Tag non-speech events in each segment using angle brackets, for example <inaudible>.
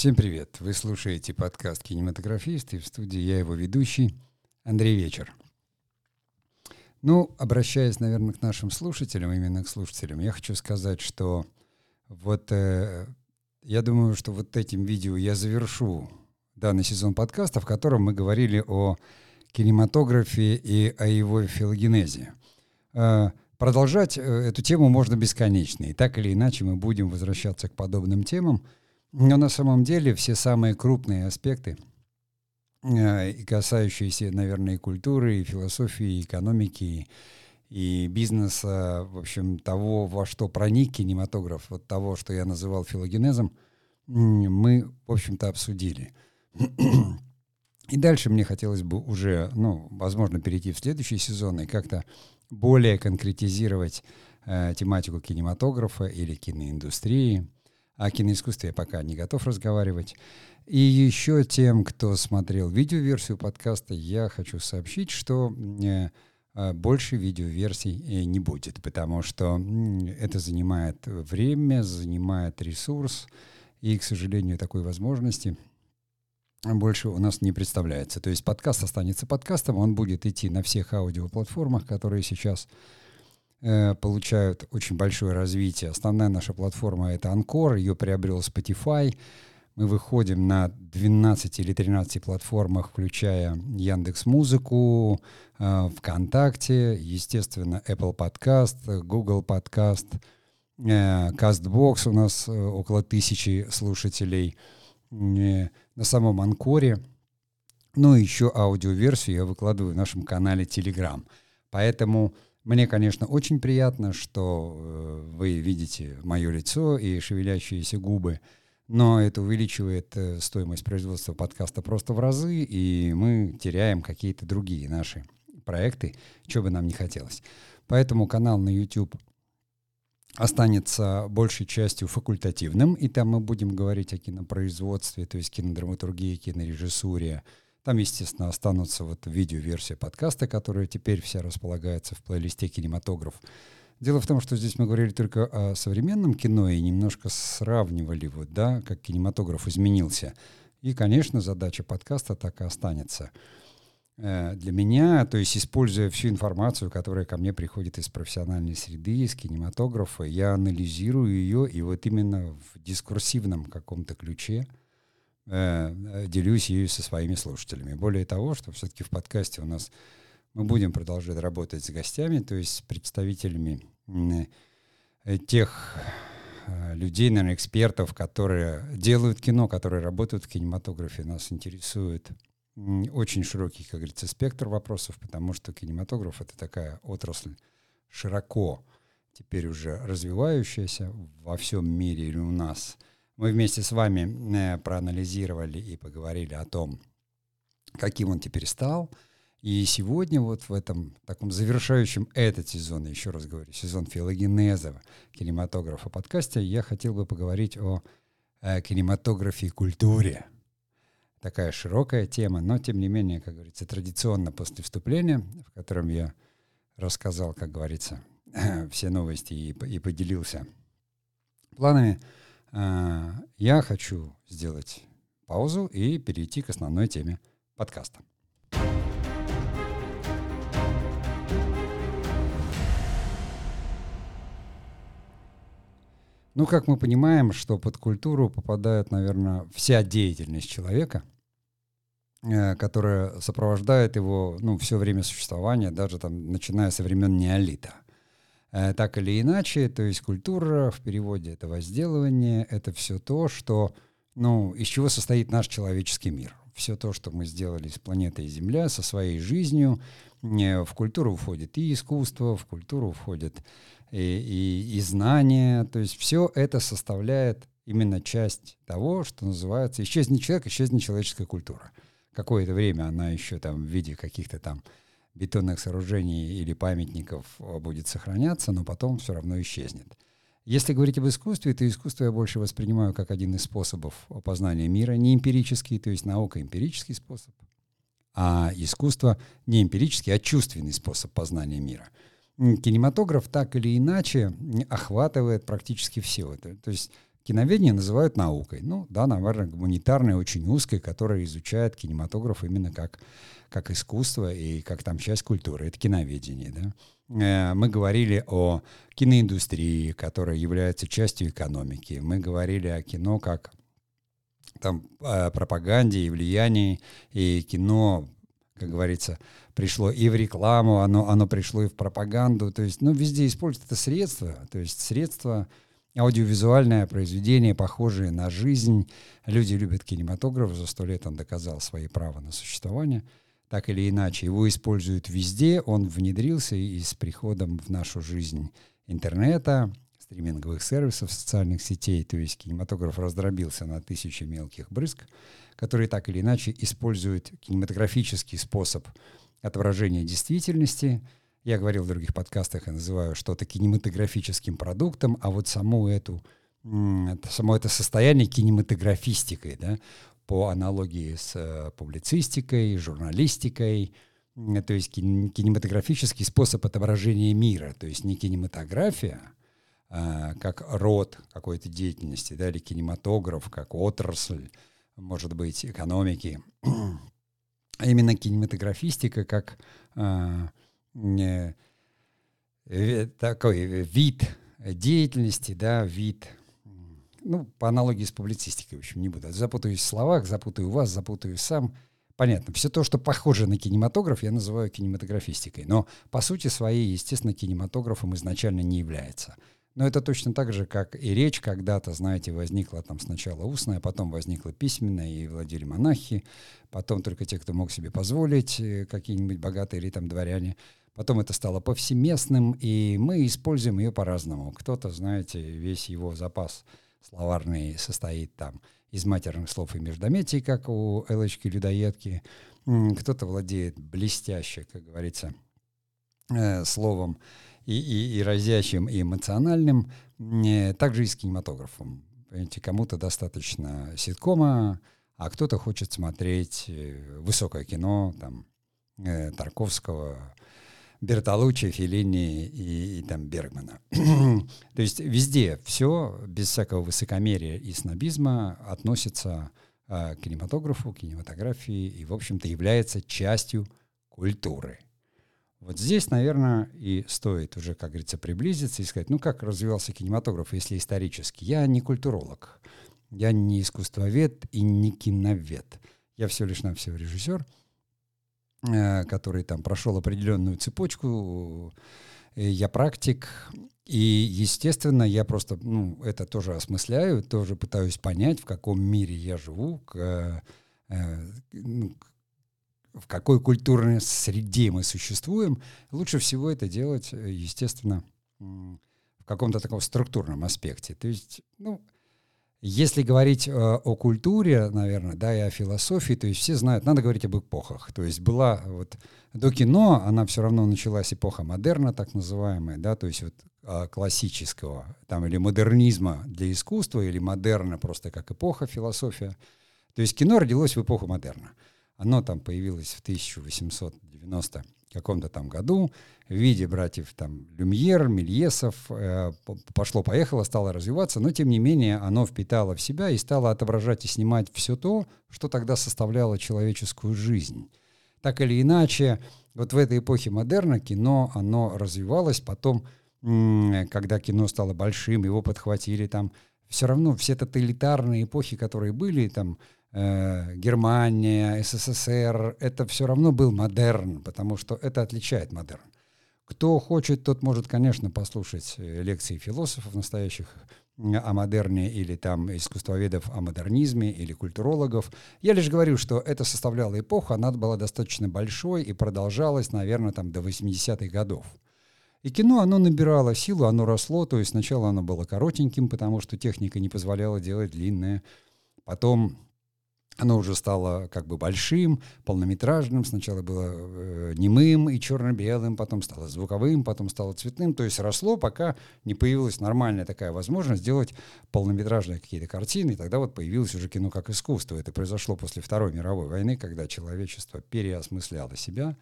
Всем привет! Вы слушаете подкаст «Кинематографист» и в студии я его ведущий Андрей Вечер. Ну, обращаясь, наверное, к нашим слушателям, именно к слушателям, я хочу сказать, что вот э, я думаю, что вот этим видео я завершу данный сезон подкаста, в котором мы говорили о кинематографе и о его филогенезе. Э, продолжать э, эту тему можно бесконечно, и так или иначе мы будем возвращаться к подобным темам – но на самом деле все самые крупные аспекты, э, и касающиеся, наверное, и культуры, и философии, и экономики, и бизнеса, в общем, того, во что проник кинематограф, вот того, что я называл филогенезом, мы, в общем-то, обсудили. И дальше мне хотелось бы уже, ну, возможно, перейти в следующий сезон и как-то более конкретизировать э, тематику кинематографа или киноиндустрии, о киноискусстве я пока не готов разговаривать. И еще тем, кто смотрел видеоверсию подкаста, я хочу сообщить, что э, э, больше видеоверсий э, не будет, потому что это занимает время, занимает ресурс, и, к сожалению, такой возможности больше у нас не представляется. То есть подкаст останется подкастом, он будет идти на всех аудиоплатформах, которые сейчас получают очень большое развитие. Основная наша платформа — это Анкор, ее приобрел Spotify. Мы выходим на 12 или 13 платформах, включая Яндекс Музыку, э, ВКонтакте, естественно, Apple Podcast, Google Podcast, э, CastBox у нас около тысячи слушателей на самом Анкоре. Ну и еще аудиоверсию я выкладываю в нашем канале Telegram. Поэтому мне, конечно, очень приятно, что э, вы видите мое лицо и шевелящиеся губы, но это увеличивает э, стоимость производства подкаста просто в разы, и мы теряем какие-то другие наши проекты, что бы нам не хотелось. Поэтому канал на YouTube останется большей частью факультативным, и там мы будем говорить о кинопроизводстве, то есть кинодраматургии, кинорежиссуре, там, естественно, останутся вот видеоверсия подкаста, которая теперь вся располагается в плейлисте «Кинематограф». Дело в том, что здесь мы говорили только о современном кино и немножко сравнивали, вот, да, как кинематограф изменился. И, конечно, задача подкаста так и останется. Э, для меня, то есть используя всю информацию, которая ко мне приходит из профессиональной среды, из кинематографа, я анализирую ее и вот именно в дискурсивном каком-то ключе – делюсь ею со своими слушателями. Более того, что все-таки в подкасте у нас мы будем продолжать работать с гостями, то есть с представителями э, тех э, людей, наверное, экспертов, которые делают кино, которые работают в кинематографе. Нас интересует очень широкий, как говорится, спектр вопросов, потому что кинематограф — это такая отрасль широко теперь уже развивающаяся во всем мире или у нас — мы вместе с вами э, проанализировали и поговорили о том, каким он теперь стал. И сегодня вот в этом таком завершающем этот сезон, еще раз говорю, сезон филогенеза кинематографа подкасте, я хотел бы поговорить о э, кинематографе и культуре. Такая широкая тема, но тем не менее, как говорится, традиционно после вступления, в котором я рассказал, как говорится, <clears throat> все новости и, и поделился планами, я хочу сделать паузу и перейти к основной теме подкаста. Ну, как мы понимаем, что под культуру попадает, наверное, вся деятельность человека, э, которая сопровождает его ну, все время существования, даже там, начиная со времен неолита – так или иначе, то есть культура в переводе это возделывание, это все то, что, ну, из чего состоит наш человеческий мир. Все то, что мы сделали с планетой Земля, со своей жизнью, в культуру входит и искусство, в культуру входит и, и, и знания, то есть все это составляет именно часть того, что называется «исчезнет человек, исчезнет человеческая культура». Какое-то время она еще там в виде каких-то там бетонных сооружений или памятников а, будет сохраняться, но потом все равно исчезнет. Если говорить об искусстве, то искусство я больше воспринимаю как один из способов познания мира, не эмпирический, то есть наука эмпирический способ, а искусство не эмпирический, а чувственный способ познания мира. Кинематограф так или иначе охватывает практически все. То есть киноведение называют наукой. Ну, да, наверное, гуманитарной, очень узкой, которая изучает кинематограф именно как, как искусство и как там часть культуры. Это киноведение, да. Э, мы говорили о киноиндустрии, которая является частью экономики. Мы говорили о кино как там пропаганде и влиянии, и кино, как говорится, пришло и в рекламу, оно, оно пришло и в пропаганду, то есть, ну, везде используют это средство, то есть средство аудиовизуальное произведение, похожее на жизнь. Люди любят кинематограф, за сто лет он доказал свои права на существование. Так или иначе, его используют везде, он внедрился и с приходом в нашу жизнь интернета, стриминговых сервисов, социальных сетей, то есть кинематограф раздробился на тысячи мелких брызг, которые так или иначе используют кинематографический способ отображения действительности – я говорил в других подкастах, я называю что-то кинематографическим продуктом, а вот саму эту, само это состояние кинематографистикой, да, по аналогии с э, публицистикой, журналистикой, то есть кинематографический способ отображения мира, то есть не кинематография, а, как род какой-то деятельности, да, или кинематограф как отрасль, может быть, экономики, <clears throat> а именно кинематографистика как а, такой вид деятельности, да, вид, ну, по аналогии с публицистикой, в общем, не буду. Запутаюсь в словах, запутаю вас, запутаю сам. Понятно. Все то, что похоже на кинематограф, я называю кинематографистикой. Но по сути своей, естественно, кинематографом изначально не является. Но это точно так же, как и речь когда-то, знаете, возникла там сначала устная, потом возникла письменная, и владели монахи, потом только те, кто мог себе позволить, э, какие-нибудь богатые или там дворяне – Потом это стало повсеместным, и мы используем ее по-разному. Кто-то, знаете, весь его запас словарный состоит там из матерных слов и междометий, как у Элочки-людоедки. Кто-то владеет блестяще, как говорится, э, словом и, и, и разящим, и эмоциональным. Э, также и с кинематографом. Понимаете, кому-то достаточно ситкома, а кто-то хочет смотреть э, высокое кино, там, Тарковского, Бертолуччи, Феллини и, и там Бергмана. <clears throat> То есть везде все, без всякого высокомерия и снобизма, относится э, к кинематографу, кинематографии и, в общем-то, является частью культуры. Вот здесь, наверное, и стоит уже, как говорится, приблизиться и сказать, ну как развивался кинематограф, если исторически. Я не культуролог, я не искусствовед и не киновед. Я все лишь навсего режиссер — Э, который там прошел определенную цепочку. Э, я практик, и, естественно, я просто ну, это тоже осмысляю, тоже пытаюсь понять, в каком мире я живу, к, э, ну, в какой культурной среде мы существуем. Лучше всего это делать, естественно, в каком-то таком структурном аспекте. То есть, ну, если говорить э, о культуре, наверное, да, и о философии, то есть все знают, надо говорить об эпохах. То есть была вот до кино, она все равно началась эпоха модерна, так называемая, да, то есть вот э, классического, там, или модернизма для искусства, или модерна просто как эпоха, философия. То есть кино родилось в эпоху модерна. Оно там появилось в 1890 каком-то там году в виде братьев там Люмьер, Мельесов, э, пошло-поехало, стало развиваться, но тем не менее оно впитало в себя и стало отображать и снимать все то, что тогда составляло человеческую жизнь. Так или иначе, вот в этой эпохе модерна кино, оно развивалось, потом, когда кино стало большим, его подхватили там, все равно все тоталитарные эпохи, которые были, там, э, Германия, СССР, это все равно был модерн, потому что это отличает модерн. Кто хочет, тот может, конечно, послушать э, лекции философов настоящих о модерне или там искусствоведов о модернизме или культурологов. Я лишь говорю, что это составляла эпоха, она была достаточно большой и продолжалась, наверное, там до 80-х годов. И кино, оно набирало силу, оно росло, то есть сначала оно было коротеньким, потому что техника не позволяла делать длинное. Потом оно уже стало как бы большим, полнометражным. Сначала было э, немым и черно-белым, потом стало звуковым, потом стало цветным. То есть росло, пока не появилась нормальная такая возможность сделать полнометражные какие-то картины. И тогда вот появилось уже кино как искусство. Это произошло после Второй мировой войны, когда человечество переосмысляло себя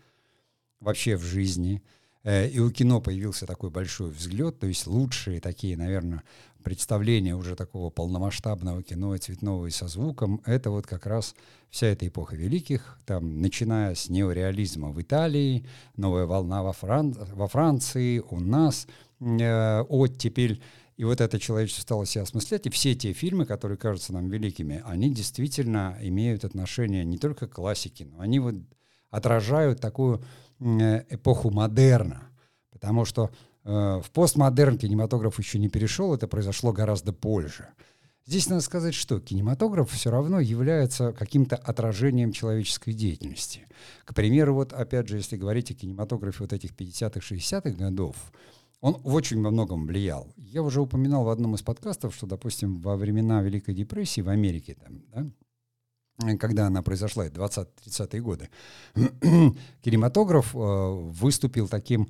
вообще в жизни. Э, и у кино появился такой большой взгляд, то есть лучшие такие, наверное, представления уже такого полномасштабного кино цветного и со звуком, это вот как раз вся эта эпоха великих, там, начиная с неореализма в Италии, новая волна во, Фран... во Франции, у нас, э, оттепель, и вот это человечество стало себя осмыслять, и все те фильмы, которые кажутся нам великими, они действительно имеют отношение не только к классике, но они вот отражают такую э, эпоху модерна, потому что в постмодерн кинематограф еще не перешел, это произошло гораздо позже. Здесь надо сказать, что кинематограф все равно является каким-то отражением человеческой деятельности. К примеру, вот опять же, если говорить о кинематографе вот этих 50-х, 60-х годов, он в очень во многом влиял. Я уже упоминал в одном из подкастов, что, допустим, во времена Великой депрессии в Америке, там, да, когда она произошла, 20-30-е годы, <clears throat> кинематограф э, выступил таким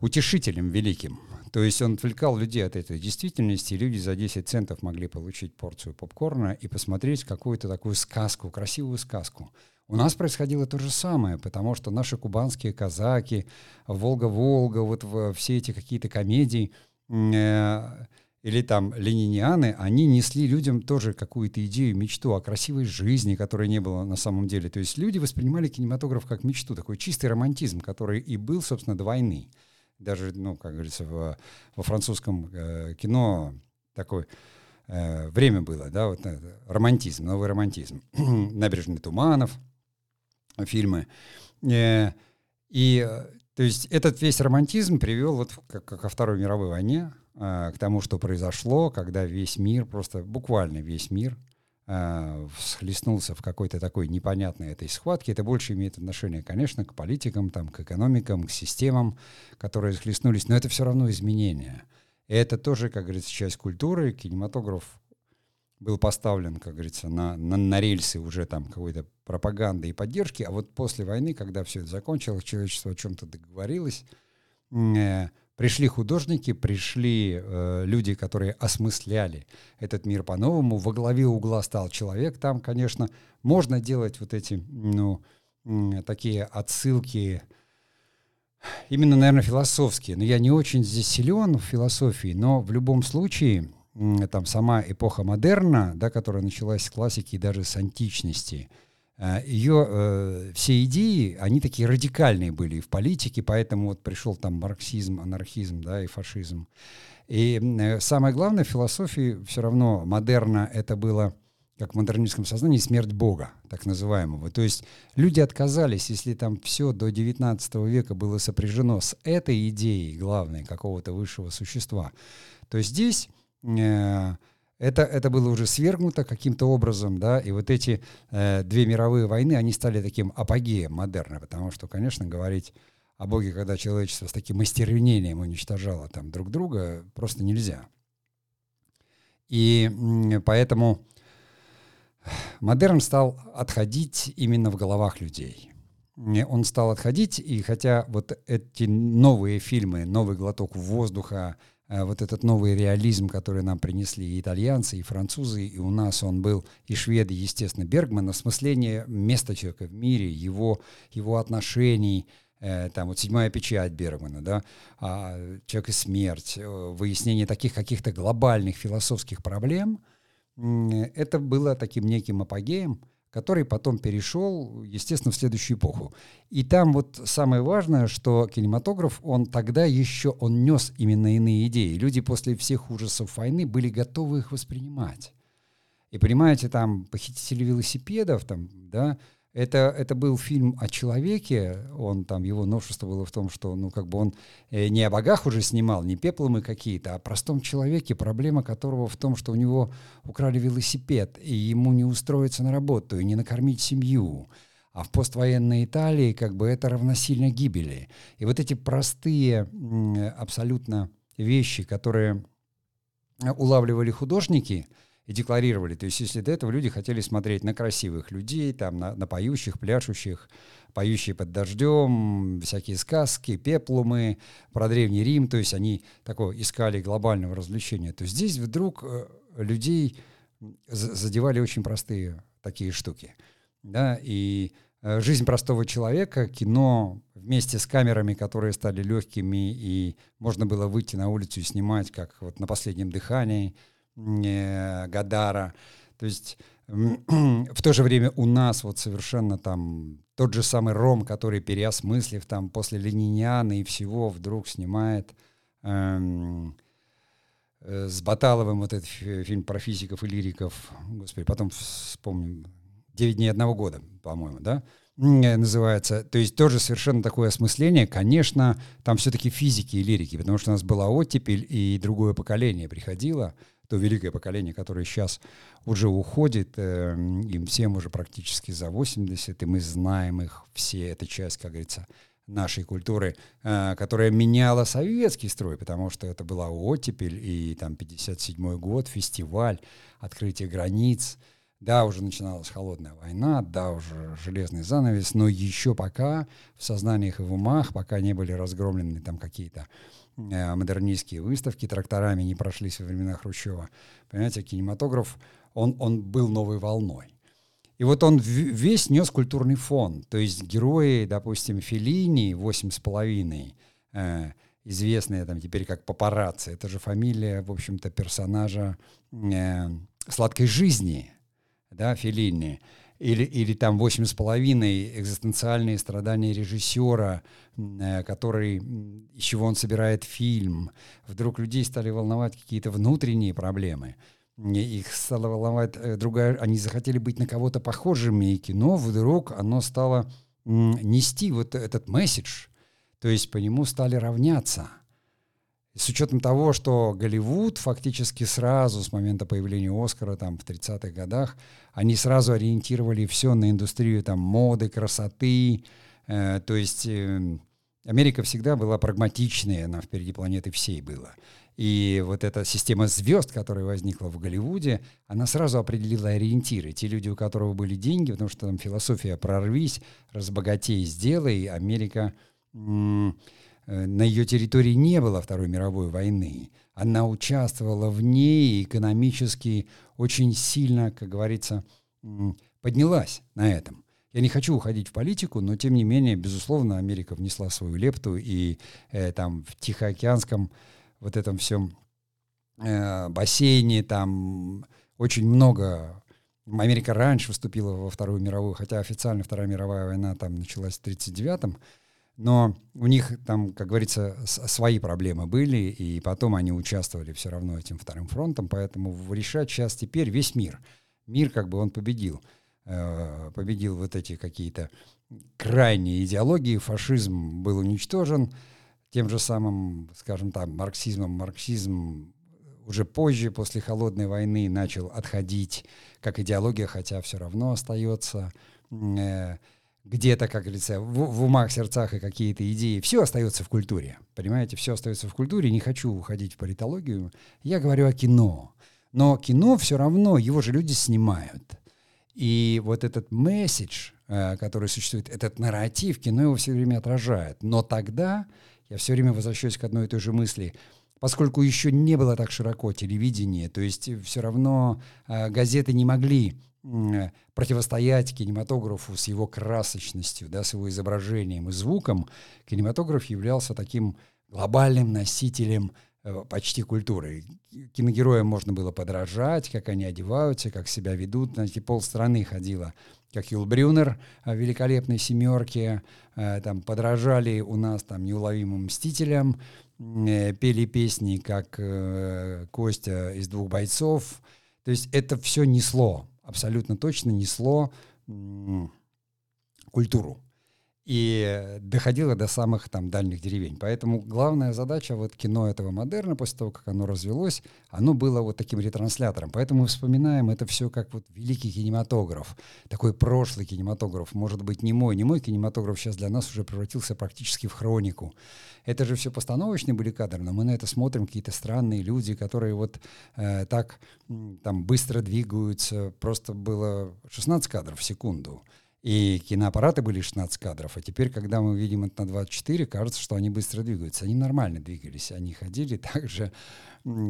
утешителем великим. То есть он отвлекал людей от этой действительности, и люди за 10 центов могли получить порцию попкорна и посмотреть какую-то такую сказку, красивую сказку. У нас происходило то же самое, потому что наши кубанские казаки, Волга-Волга, вот все эти какие-то комедии, э, или там ленинианы, они несли людям тоже какую-то идею, мечту о красивой жизни, которой не было на самом деле. То есть люди воспринимали кинематограф как мечту, такой чистый романтизм, который и был, собственно, до войны даже, ну, как говорится, в, во французском э, кино такое э, время было, да, вот э, романтизм, новый романтизм. <clears throat> «Набережный Туманов», фильмы. Э, и, то есть, этот весь романтизм привел вот к, ко Второй мировой войне, э, к тому, что произошло, когда весь мир, просто буквально весь мир э, всхлестнулся в какой-то такой непонятной этой схватке. Это больше имеет отношение, конечно, к политикам, там, к экономикам, к системам, которые схлестнулись, но это все равно изменения. И это тоже, как говорится, часть культуры. Кинематограф был поставлен, как говорится, на, на, на рельсы уже там какой-то пропаганды и поддержки, а вот после войны, когда все это закончилось, человечество о чем-то договорилось, э, Пришли художники, пришли э, люди, которые осмысляли этот мир по-новому. Во главе угла стал человек. Там, конечно, можно делать вот эти, ну, такие отсылки, именно, наверное, философские. Но я не очень здесь силен в философии, но в любом случае там сама эпоха модерна, да, которая началась с классики и даже с античности – ее э, все идеи, они такие радикальные были и в политике, поэтому вот пришел там марксизм, анархизм, да, и фашизм. И э, самое главное в философии все равно модерна это было как в модернистском сознании, смерть Бога, так называемого. То есть люди отказались, если там все до 19 века было сопряжено с этой идеей главной какого-то высшего существа, то здесь э, это, это было уже свергнуто каким-то образом, да, и вот эти э, две мировые войны, они стали таким апогеем модерна, потому что, конечно, говорить о Боге, когда человечество с таким остервенением уничтожало там друг друга, просто нельзя. И поэтому модерн стал отходить именно в головах людей. Он стал отходить, и хотя вот эти новые фильмы, новый глоток воздуха, вот этот новый реализм, который нам принесли и итальянцы, и французы, и у нас он был, и шведы, естественно, Бергман, осмысление места человека в мире, его, его отношений, э, там вот седьмая печать Бергмана, да, а, человек и смерть, э, выяснение таких каких-то глобальных философских проблем, это было таким неким апогеем, который потом перешел, естественно, в следующую эпоху. И там вот самое важное, что кинематограф, он тогда еще, он нес именно иные идеи. Люди после всех ужасов войны были готовы их воспринимать. И понимаете, там похитители велосипедов, там, да, это, это был фильм о человеке, он там, его новшество было в том, что, ну, как бы он э, не о богах уже снимал, не пепломы какие-то, а о простом человеке, проблема которого в том, что у него украли велосипед, и ему не устроиться на работу, и не накормить семью. А в поствоенной Италии как бы это равносильно гибели. И вот эти простые абсолютно вещи, которые улавливали художники — и декларировали. То есть если до этого люди хотели смотреть на красивых людей, там, на, на поющих, пляшущих, поющие под дождем, всякие сказки, пеплумы, про Древний Рим, то есть они такое искали глобального развлечения, то здесь вдруг э, людей задевали очень простые такие штуки. Да, и э, жизнь простого человека, кино вместе с камерами, которые стали легкими, и можно было выйти на улицу и снимать, как вот на последнем дыхании – Гадара. То есть <clears throat> в то же время у нас вот совершенно там тот же самый Ром, который, переосмыслив там после Лениниана и всего, вдруг снимает эм, э, с Баталовым вот этот фильм про физиков и лириков, господи, потом вспомним, «Девять дней одного года», по-моему, да, называется. То есть тоже совершенно такое осмысление. Конечно, там все-таки физики и лирики, потому что у нас была оттепель, и другое поколение приходило, то великое поколение, которое сейчас уже уходит, э, им всем уже практически за 80, и мы знаем их все, это часть, как говорится, нашей культуры, э, которая меняла советский строй, потому что это была оттепель, и там 57 год, фестиваль, открытие границ, да, уже начиналась холодная война, да, уже железный занавес, но еще пока в сознаниях и в умах, пока не были разгромлены там какие-то э, модернистские выставки, тракторами не прошлись во времена Хрущева. Понимаете, кинематограф, он, он был новой волной. И вот он весь нес культурный фон. То есть герои, допустим, Феллини, «Восемь с половиной», э, известные там теперь как папарацци, это же фамилия, в общем-то, персонажа э, «Сладкой жизни», да, Феллини, или, или там «Восемь с половиной» экзистенциальные страдания режиссера, э, который, из чего он собирает фильм. Вдруг людей стали волновать какие-то внутренние проблемы. Их стало волновать э, другая... Они захотели быть на кого-то похожими, и кино вдруг оно стало нести вот этот месседж. То есть по нему стали равняться – с учетом того, что Голливуд фактически сразу с момента появления Оскара там в 30-х годах, они сразу ориентировали все на индустрию там моды, красоты, э, то есть э, Америка всегда была прагматичной, она впереди планеты всей была. И вот эта система звезд, которая возникла в Голливуде, она сразу определила ориентиры. Те люди, у которых были деньги, потому что там философия «прорвись», «разбогатей, сделай», Америка... Э, на ее территории не было Второй мировой войны. Она участвовала в ней экономически очень сильно, как говорится, поднялась на этом. Я не хочу уходить в политику, но тем не менее, безусловно, Америка внесла свою лепту, и э, там в Тихоокеанском вот этом всем э, бассейне там очень много Америка раньше вступила во Вторую мировую, хотя официально Вторая мировая война там началась в 1939 но у них там, как говорится, свои проблемы были, и потом они участвовали все равно этим вторым фронтом, поэтому решать сейчас теперь весь мир. Мир как бы он победил. Э, победил вот эти какие-то крайние идеологии, фашизм был уничтожен, тем же самым, скажем так, марксизмом. Марксизм уже позже, после Холодной войны, начал отходить как идеология, хотя все равно остается. Э, где-то, как говорится, в, в умах, сердцах и какие-то идеи. Все остается в культуре. Понимаете, все остается в культуре. Не хочу уходить в политологию. Я говорю о кино. Но кино все равно, его же люди снимают. И вот этот месседж, э, который существует, этот нарратив, кино его все время отражает. Но тогда я все время возвращаюсь к одной и той же мысли. Поскольку еще не было так широко телевидение, то есть все равно э, газеты не могли противостоять кинематографу с его красочностью, да, с его изображением и звуком, кинематограф являлся таким глобальным носителем э, почти культуры. Киногероям можно было подражать, как они одеваются, как себя ведут. Знаете, полстраны ходила, как Юл Брюнер в «Великолепной семерке», э, там подражали у нас там неуловимым мстителям, э, пели песни, как Костя из «Двух бойцов». То есть это все несло абсолютно точно несло культуру и доходило до самых там дальних деревень. Поэтому главная задача вот кино этого модерна, после того, как оно развелось, оно было вот таким ретранслятором. Поэтому мы вспоминаем это все как вот великий кинематограф, такой прошлый кинематограф, может быть, не мой. Не мой кинематограф сейчас для нас уже превратился практически в хронику. Это же все постановочные были кадры, но мы на это смотрим, какие-то странные люди, которые вот э, так там быстро двигаются. Просто было 16 кадров в секунду. И киноаппараты были 16 кадров, а теперь, когда мы видим это на 24, кажется, что они быстро двигаются. Они нормально двигались, они ходили <laughs> так же,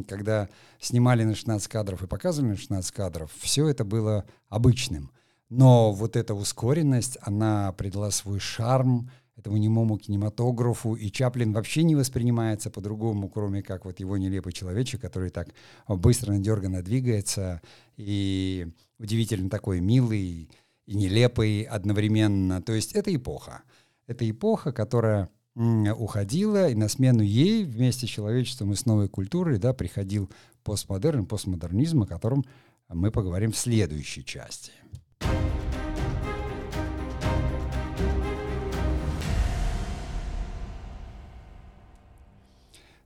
когда снимали на 16 кадров и показывали на 16 кадров, все это было обычным. Но вот эта ускоренность, она придала свой шарм этому немому кинематографу, и Чаплин вообще не воспринимается по-другому, кроме как вот его нелепый человечек, который так быстро, надерганно двигается, и удивительно такой милый и нелепый одновременно. То есть это эпоха. Это эпоха, которая уходила, и на смену ей вместе с человечеством и с новой культурой да, приходил постмодерн, постмодернизм, о котором мы поговорим в следующей части.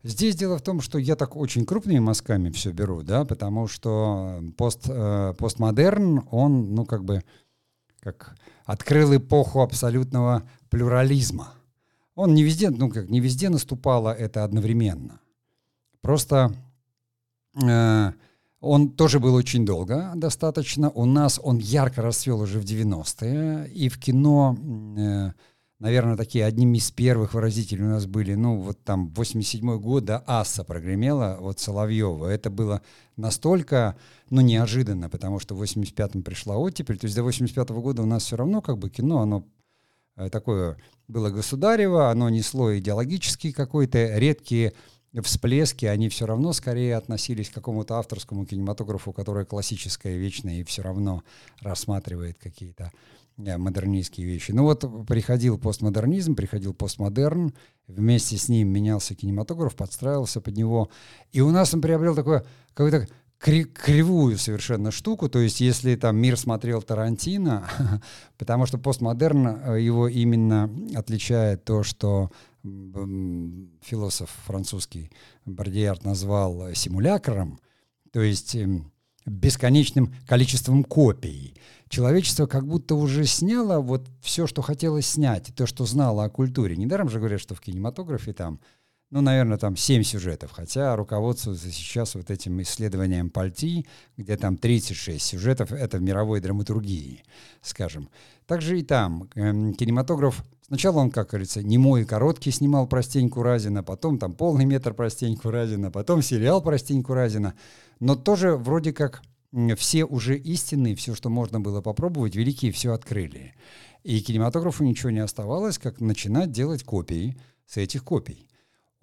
Здесь дело в том, что я так очень крупными мазками все беру, да, потому что пост, э, постмодерн, он, ну, как бы, как открыл эпоху абсолютного плюрализма. Он не везде, ну, как, не везде наступало это одновременно. Просто э, он тоже был очень долго достаточно. У нас он ярко расцвел уже в 90-е, и в кино... Э, наверное, такие одними из первых выразителей у нас были, ну, вот там 87 год, да, Аса прогремела, вот Соловьева. Это было настолько, ну, неожиданно, потому что в 85-м пришла оттепель, то есть до 85-го года у нас все равно как бы кино, оно э, такое было государево, оно несло идеологический какой-то, редкие всплески, они все равно скорее относились к какому-то авторскому кинематографу, который классическое, вечное и все равно рассматривает какие-то модернистские вещи. Ну вот приходил постмодернизм, приходил постмодерн, вместе с ним менялся кинематограф, подстраивался под него. И у нас он приобрел такое, какую-то кривую совершенно штуку, то есть если там мир смотрел Тарантино, <laughs> потому что постмодерн э, его именно отличает то, что философ французский Бардиард назвал симулякром, то есть эм, бесконечным количеством копий человечество как будто уже сняло вот все, что хотелось снять, то, что знало о культуре. Недаром же говорят, что в кинематографе там, ну, наверное, там семь сюжетов, хотя руководствуются сейчас вот этим исследованием Пальти, где там 36 сюжетов, это в мировой драматургии, скажем. Также и там э, кинематограф Сначала он, как говорится, немой и короткий снимал про Стеньку Разина, потом там полный метр про Стеньку Разина, потом сериал про Стеньку Разина. Но тоже вроде как все уже истинные, все, что можно было попробовать, великие все открыли. И кинематографу ничего не оставалось, как начинать делать копии с этих копий.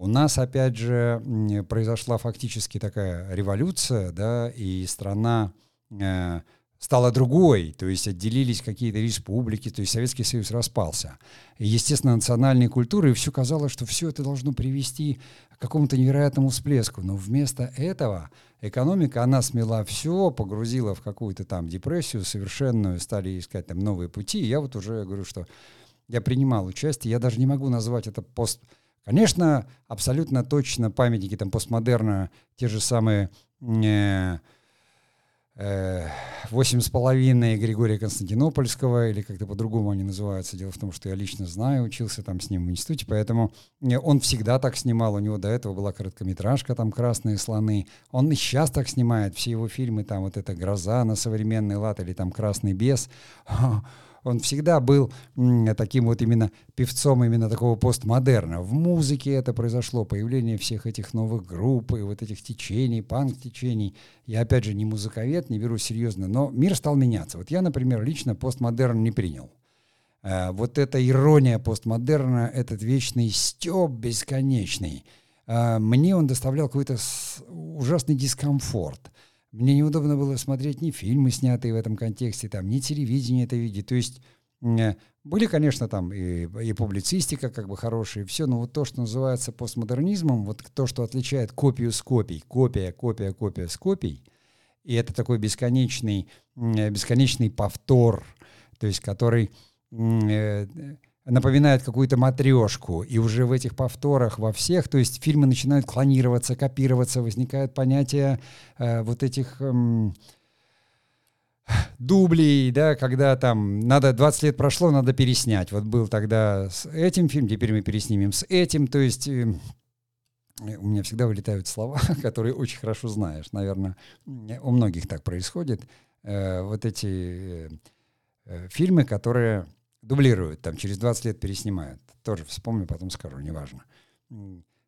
У нас, опять же, произошла фактически такая революция, да, и страна э, стала другой, то есть отделились какие-то республики, то есть Советский Союз распался. И, естественно, национальные культуры, и все казалось, что все это должно привести к какому-то невероятному всплеску. Но вместо этого экономика, она смела все, погрузила в какую-то там депрессию совершенную, стали искать там новые пути. И я вот уже говорю, что я принимал участие, я даже не могу назвать это пост... Конечно, абсолютно точно памятники там постмодерна, те же самые... Э, Восемь с половиной Григория Константинопольского, или как-то по-другому они называются. Дело в том, что я лично знаю, учился там с ним в институте, поэтому э, он всегда так снимал. У него до этого была короткометражка, там «Красные слоны». Он и сейчас так снимает. Все его фильмы, там вот эта «Гроза» на современный лад, или там «Красный бес». <laughs> он всегда был таким вот именно певцом именно такого постмодерна. В музыке это произошло, появление всех этих новых групп и вот этих течений, панк-течений. Я, опять же, не музыковед, не беру серьезно, но мир стал меняться. Вот я, например, лично постмодерн не принял. Э, вот эта ирония постмодерна, этот вечный стёб бесконечный, э, мне он доставлял какой-то ужасный дискомфорт. Мне неудобно было смотреть ни фильмы, снятые в этом контексте, там, ни телевидение это видеть. То есть э, были, конечно, там и, и публицистика как бы хорошая, и все, но вот то, что называется постмодернизмом, вот то, что отличает копию с копий, копия, копия, копия с копий, и это такой бесконечный, э, бесконечный повтор, то есть который напоминает какую-то матрешку, и уже в этих повторах во всех, то есть фильмы начинают клонироваться, копироваться, возникает понятие э, вот этих э, дублей, да, когда там надо 20 лет прошло, надо переснять. Вот был тогда с этим фильм, теперь мы переснимем с этим, то есть э, у меня всегда вылетают слова, <laughs> которые очень хорошо знаешь, наверное, у многих так происходит. Э, вот эти э, э фильмы, которые дублируют, там через 20 лет переснимают. Тоже вспомню, потом скажу, неважно.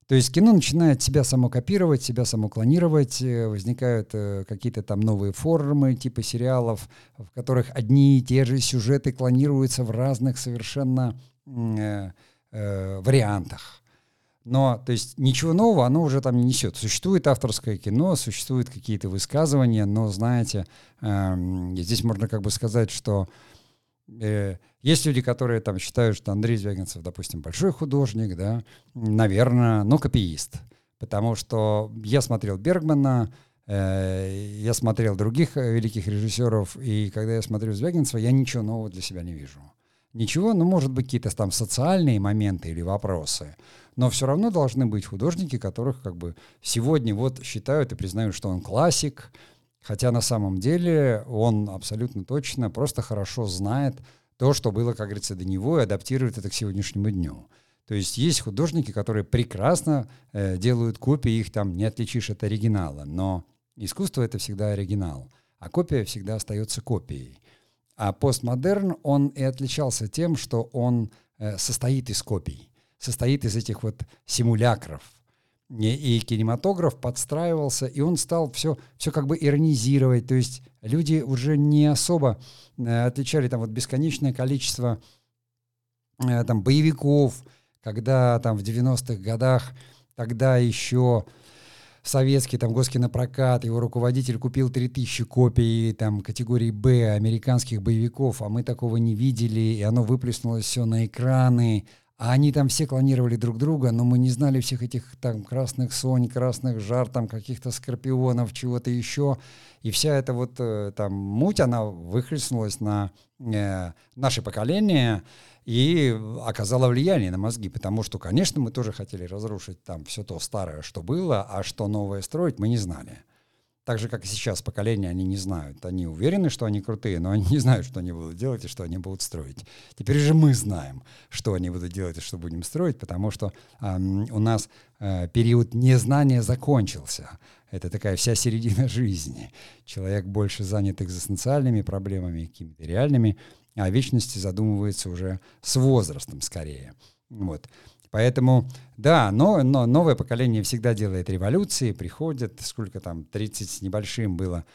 То есть кино начинает себя само копировать, себя само клонировать, э, возникают э, какие-то там новые формы типа сериалов, в которых одни и те же сюжеты клонируются в разных совершенно э, э, вариантах. Но, то есть, ничего нового оно уже там не несет. Существует авторское кино, существуют какие-то высказывания, но, знаете, э, здесь можно как бы сказать, что э, есть люди, которые там считают, что Андрей Звягинцев, допустим, большой художник, да, наверное, но копиист. Потому что я смотрел Бергмана, э, я смотрел других э, великих режиссеров, и когда я смотрю Звягинцева, я ничего нового для себя не вижу. Ничего, ну, может быть, какие-то там социальные моменты или вопросы, но все равно должны быть художники, которых как бы сегодня вот считают и признают, что он классик, хотя на самом деле он абсолютно точно просто хорошо знает то, что было, как говорится, до него, и адаптирует это к сегодняшнему дню. То есть есть художники, которые прекрасно э, делают копии, их там не отличишь от оригинала, но искусство это всегда оригинал, а копия всегда остается копией. А постмодерн, он и отличался тем, что он э, состоит из копий, состоит из этих вот симулякров. И, кинематограф подстраивался, и он стал все, все как бы иронизировать. То есть люди уже не особо э, отличали там вот бесконечное количество э, там боевиков, когда там в 90-х годах тогда еще советский там госкинопрокат, его руководитель купил 3000 копий там категории «Б» американских боевиков, а мы такого не видели, и оно выплеснулось все на экраны, а они там все клонировали друг друга, но мы не знали всех этих там красных сонь, красных жар, там каких-то скорпионов, чего-то еще. И вся эта вот э, там муть, она выхлестнулась на э, наше поколение, и оказала влияние на мозги, потому что, конечно, мы тоже хотели разрушить там все то старое, что было, а что новое строить, мы не знали. Так же, как и сейчас, поколения они не знают. Они уверены, что они крутые, но они не знают, что они будут делать и что они будут строить. Теперь же мы знаем, что они будут делать и что будем строить, потому что э, у нас э, период незнания закончился. Это такая вся середина <laughs> жизни. Человек больше занят экзистенциальными проблемами, какими-то реальными, а о вечности задумывается уже с возрастом скорее. Вот. Поэтому, да, но, но новое поколение всегда делает революции, приходит, сколько там, 30 с небольшим было,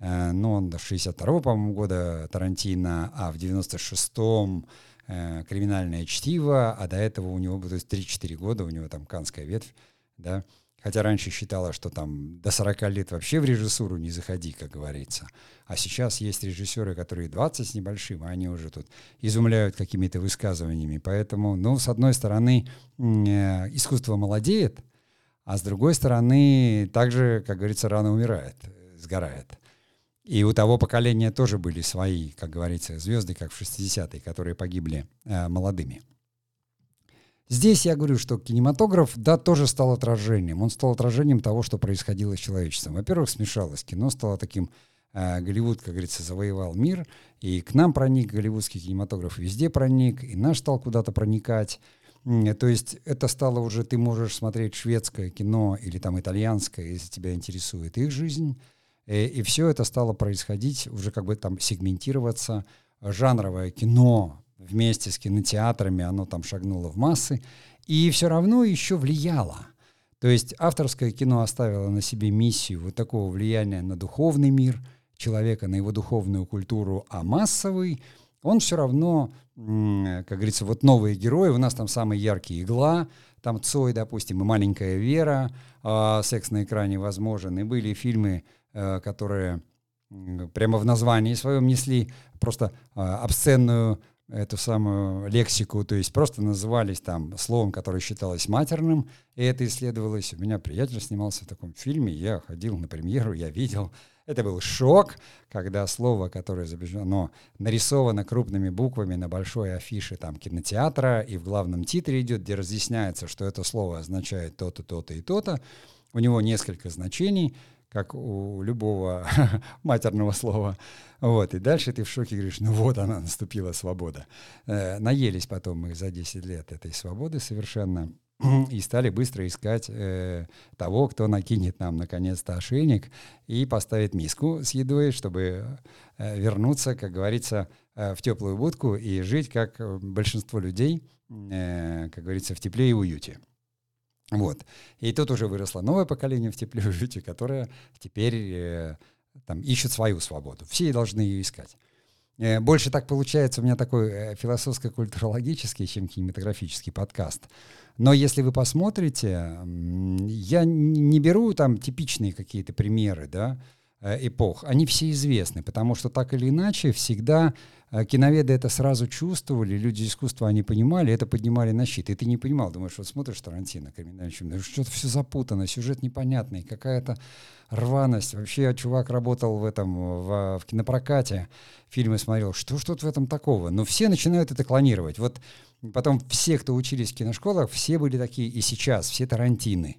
э, ну, до 62-го, по-моему, года Тарантино, а в 96-м э, «Криминальное чтиво», а до этого у него, то есть 3-4 года у него там «Канская ветвь», да, Хотя раньше считала, что там до 40 лет вообще в режиссуру не заходи, как говорится. А сейчас есть режиссеры, которые 20 с небольшим, а они уже тут изумляют какими-то высказываниями. Поэтому, ну, с одной стороны, э, искусство молодеет, а с другой стороны, также, как говорится, рано умирает, сгорает. И у того поколения тоже были свои, как говорится, звезды, как в 60-е, которые погибли э, молодыми. Здесь я говорю, что кинематограф, да, тоже стал отражением. Он стал отражением того, что происходило с человечеством. Во-первых, смешалось. Кино стало таким... Э, Голливуд, как говорится, завоевал мир, и к нам проник голливудский кинематограф, везде проник, и наш стал куда-то проникать. То есть это стало уже, ты можешь смотреть шведское кино или там итальянское, если тебя интересует их жизнь. И, э, и все это стало происходить, уже как бы там сегментироваться. Жанровое кино вместе с кинотеатрами, оно там шагнуло в массы, и все равно еще влияло. То есть авторское кино оставило на себе миссию вот такого влияния на духовный мир человека, на его духовную культуру, а массовый, он все равно, как говорится, вот новые герои, у нас там самый яркий «Игла», там Цой, допустим, и «Маленькая Вера», э, «Секс на экране возможен», и были фильмы, э, которые прямо в названии своем несли просто э, обсценную эту самую лексику, то есть просто назывались там словом, которое считалось матерным, и это исследовалось. У меня приятель снимался в таком фильме, я ходил на премьеру, я видел. Это был шок, когда слово, которое оно нарисовано крупными буквами на большой афише там кинотеатра, и в главном титре идет, где разъясняется, что это слово означает то-то, то-то и то-то. У него несколько значений, как у любого <laughs> матерного слова. Вот, и дальше ты в шоке говоришь, ну вот она, наступила свобода. Э, наелись потом мы за 10 лет этой свободы совершенно <clears throat> и стали быстро искать э, того, кто накинет нам наконец-то ошейник и поставит миску с едой, чтобы э, вернуться, как говорится, э, в теплую будку и жить, как большинство людей, э, как говорится, в тепле и уюте. Вот. И тут уже выросло новое поколение в тепле которое теперь э, там, ищет свою свободу. Все должны ее искать. э, больше так получается у меня такой э, философско-культурологический, чем кинематографический подкаст. Но если вы посмотрите, я не беру там типичные какие-то примеры, да, эпох. Они все известны, потому что так или иначе всегда а киноведы это сразу чувствовали, люди искусства они понимали, это поднимали на щит. И ты не понимал, думаешь, вот смотришь Тарантино, криминальный что-то все запутано, сюжет непонятный, какая-то рваность. Вообще чувак работал в этом, в, в кинопрокате, фильмы смотрел, что тут в этом такого? Но все начинают это клонировать. Вот потом все, кто учились в киношколах, все были такие, и сейчас, все Тарантины.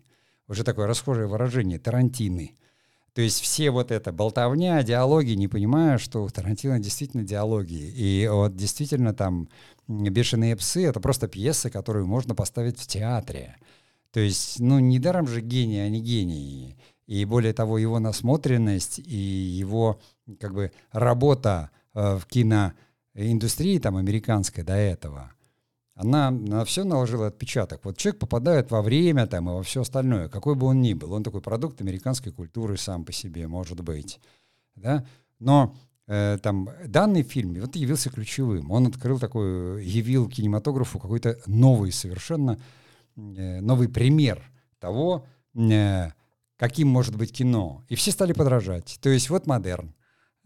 Уже такое расхожее выражение, Тарантины. То есть все вот это болтовня, диалоги, не понимая, что у Тарантино действительно диалоги. И вот действительно там «Бешеные псы» — это просто пьеса, которую можно поставить в театре. То есть, ну, недаром же гений, а не гений. И более того, его насмотренность и его как бы работа э, в киноиндустрии там американской до этого — она на все наложила отпечаток. Вот человек попадает во время там, и во все остальное, какой бы он ни был. Он такой продукт американской культуры сам по себе, может быть. Да? Но э, там данный фильм вот явился ключевым. Он открыл такой, явил кинематографу какой-то новый совершенно, э, новый пример того, э, каким может быть кино. И все стали подражать. То есть вот модерн,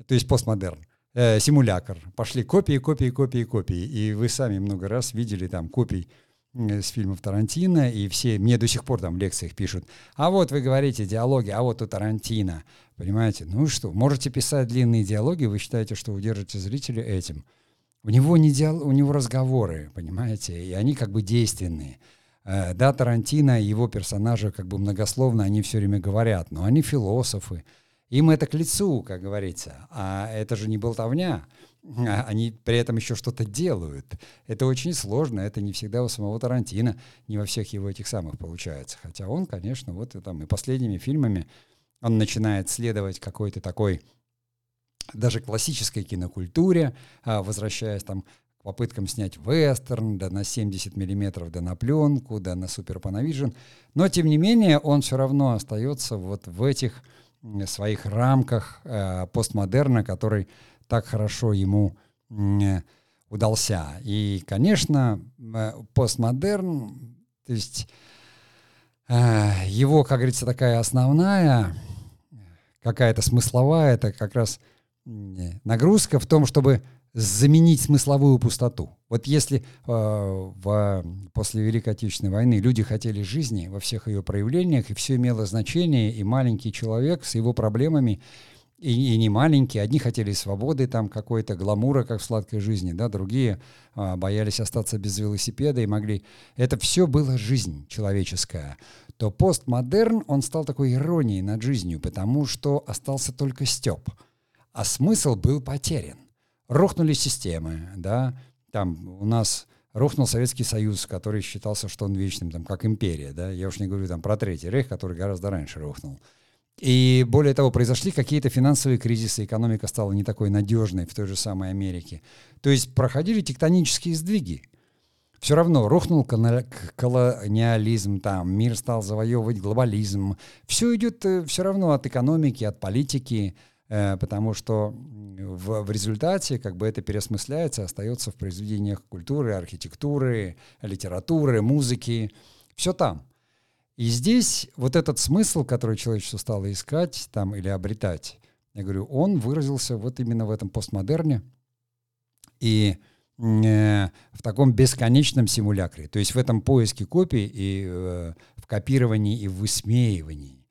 то есть постмодерн э, симулятор. Пошли копии, копии, копии, копии. И вы сами много раз видели там копий э, с фильмов Тарантино, и все, мне до сих пор там в лекциях пишут, а вот вы говорите диалоги, а вот у Тарантино, понимаете? Ну что, можете писать длинные диалоги, вы считаете, что удержите зрителя этим. У него, не диал... у него разговоры, понимаете, и они как бы действенные. Э, да, Тарантино, его персонажи как бы многословно, они все время говорят, но они философы, им это к лицу, как говорится. А это же не болтовня. А они при этом еще что-то делают. Это очень сложно. Это не всегда у самого Тарантино, не во всех его этих самых получается. Хотя он, конечно, вот и там и последними фильмами он начинает следовать какой-то такой даже классической кинокультуре, а, возвращаясь там к попыткам снять вестерн, да на 70 миллиметров, да на пленку, да на Super Panavision. Но, тем не менее, он все равно остается вот в этих своих рамках э, постмодерна, который так хорошо ему удался. И, конечно, э, постмодерн, то есть э, его, как говорится, такая основная, какая-то смысловая, это как раз нагрузка в том, чтобы заменить смысловую пустоту. Вот если э, в, после Великой Отечественной войны люди хотели жизни во всех ее проявлениях, и все имело значение, и маленький человек с его проблемами, и, и не маленький, одни хотели свободы, там какой-то гламура, как в сладкой жизни, да, другие э, боялись остаться без велосипеда и могли... Это все было жизнь человеческая. То постмодерн, он стал такой иронией над жизнью, потому что остался только степ, а смысл был потерян рухнули системы, да, там у нас рухнул Советский Союз, который считался, что он вечным, там, как империя, да, я уж не говорю там про Третий Рейх, который гораздо раньше рухнул. И более того, произошли какие-то финансовые кризисы, экономика стала не такой надежной в той же самой Америке. То есть проходили тектонические сдвиги. Все равно рухнул колониализм, там, мир стал завоевывать глобализм. Все идет э, все равно от экономики, от политики, Э, потому что в, в результате как бы это переосмысляется, остается в произведениях культуры, архитектуры, литературы, музыки, все там. И здесь вот этот смысл, который человечество стало искать там или обретать, я говорю, он выразился вот именно в этом постмодерне и э, в таком бесконечном симулякре, то есть в этом поиске копий и э, в копировании и в высмеивании.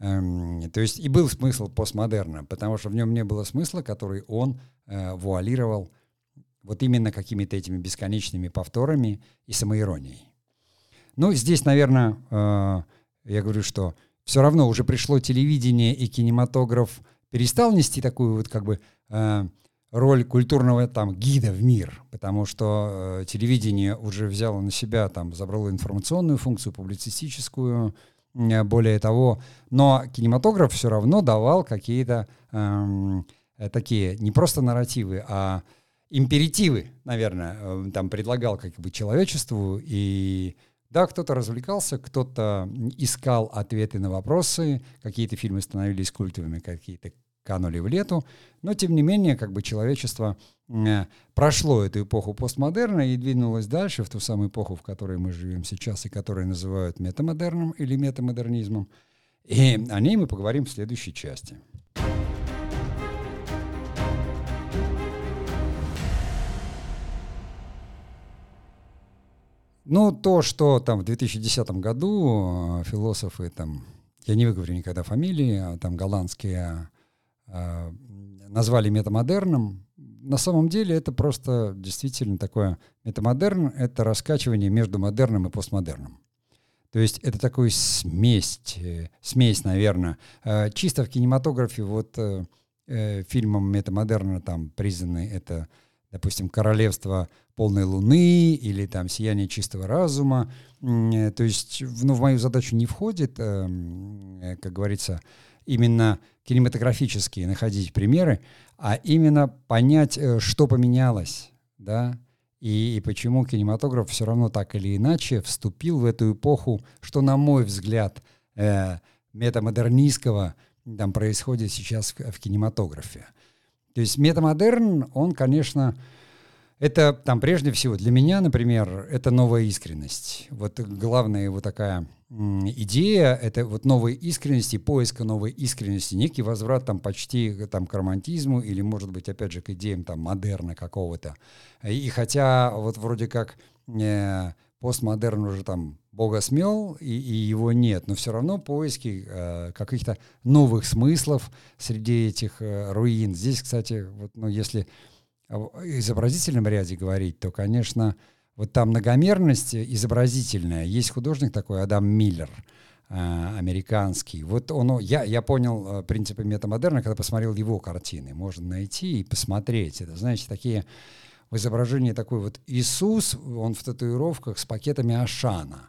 Эм, то есть и был смысл постмодерна, потому что в нем не было смысла, который он э, вуалировал вот именно какими-то этими бесконечными повторами и самоиронией. Ну, здесь, наверное, э, я говорю, что все равно уже пришло телевидение и кинематограф перестал нести такую вот как бы э, роль культурного там гида в мир, потому что э, телевидение уже взяло на себя, там, забрало информационную функцию, публицистическую, более того, но кинематограф все равно давал какие-то эм, э, такие не просто нарративы, а императивы, наверное, э, там предлагал как бы человечеству. И да, кто-то развлекался, кто-то искал ответы на вопросы, какие-то фильмы становились культовыми, какие-то канули в лету, но тем не менее, как бы человечество э, прошло эту эпоху постмодерна и двинулось дальше в ту самую эпоху, в которой мы живем сейчас и которую называют метамодерном или метамодернизмом. И о ней мы поговорим в следующей части. Ну, то, что там в 2010 году э, философы там, я не выговорю никогда фамилии, а там голландские назвали метамодерном, на самом деле это просто действительно такое метамодерн — это раскачивание между модерном и постмодерном. То есть это такой смесь, э, смесь, наверное. Э, чисто в кинематографе вот э, э, фильмом метамодерна там признаны это допустим, королевство полной луны или там сияние чистого разума. То есть ну, в мою задачу не входит, эм, как говорится, именно кинематографические находить примеры, а именно понять, э, что поменялось, да, и, и почему кинематограф все равно так или иначе вступил в эту эпоху, что, на мой взгляд, э, метамодернистского там происходит сейчас в, в кинематографе. То есть метамодерн, он, конечно, это там прежде всего для меня, например, это новая искренность. Вот главная его такая идея — это вот новой искренности, поиска новой искренности, некий возврат там почти там, к романтизму или, может быть, опять же, к идеям там модерна какого-то. И хотя вот вроде как э, постмодерн уже там Бога смел, и, и его нет, но все равно поиски э, каких-то новых смыслов среди этих э, руин. Здесь, кстати, вот, ну, если изобразительном ряде говорить, то, конечно, вот там многомерность изобразительная. Есть художник такой, Адам Миллер, э, американский. Вот он, я, я понял э, принципы метамодерна, когда посмотрел его картины. Можно найти и посмотреть. Это, знаете, такие в изображении такой вот Иисус, он в татуировках с пакетами Ашана.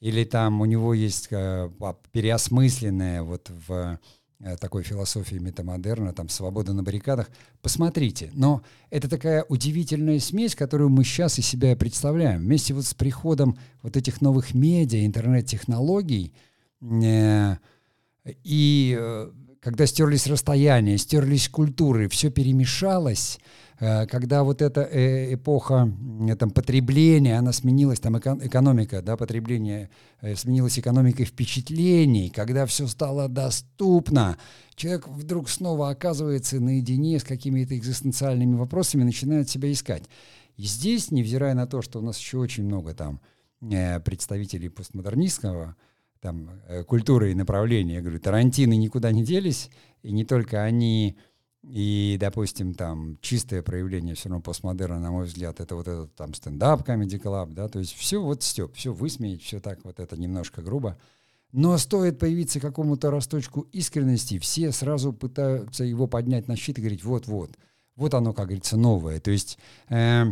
Или там у него есть э, переосмысленное вот в такой философии метамодерна, там «Свобода на баррикадах». Посмотрите. Но это такая удивительная смесь, которую мы сейчас из себя представляем. Вместе вот с приходом вот этих новых медиа, интернет-технологий, э, и э, когда стерлись расстояния, стерлись культуры, все перемешалось — Э, когда вот эта э, эпоха там, потребления, она сменилась, там экономика, да, потребление э, сменилась экономикой впечатлений, когда все стало доступно, человек вдруг снова оказывается наедине с какими-то экзистенциальными вопросами, начинает себя искать. И здесь, невзирая на то, что у нас еще очень много там представителей постмодернистского там, культуры и направления, я говорю, Тарантины никуда не делись, и не только они и, допустим, там чистое проявление все равно постмодерна, на мой взгляд, это вот этот там стендап Comedy Club, да, то есть все вот степ, все высмеять, все так вот это немножко грубо. Но стоит появиться какому-то росточку искренности, все сразу пытаются его поднять на щит и говорить, вот-вот, вот оно, как говорится, новое. То есть э,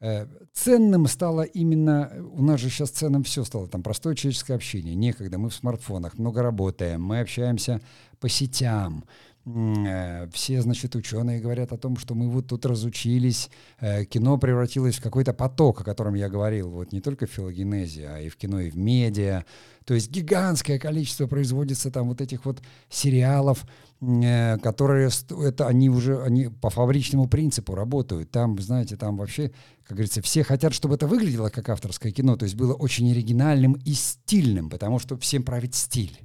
э, ценным стало именно, у нас же сейчас ценным все стало, там простое человеческое общение, некогда, мы в смартфонах, много работаем, мы общаемся по сетям, все, значит, ученые говорят о том, что мы вот тут разучились, э, кино превратилось в какой-то поток, о котором я говорил, вот не только в филогенезе, а и в кино, и в медиа. То есть гигантское количество производится там вот этих вот сериалов, э, которые, это они уже, они по фабричному принципу работают. Там, знаете, там вообще, как говорится, все хотят, чтобы это выглядело как авторское кино, то есть было очень оригинальным и стильным, потому что всем правит стиль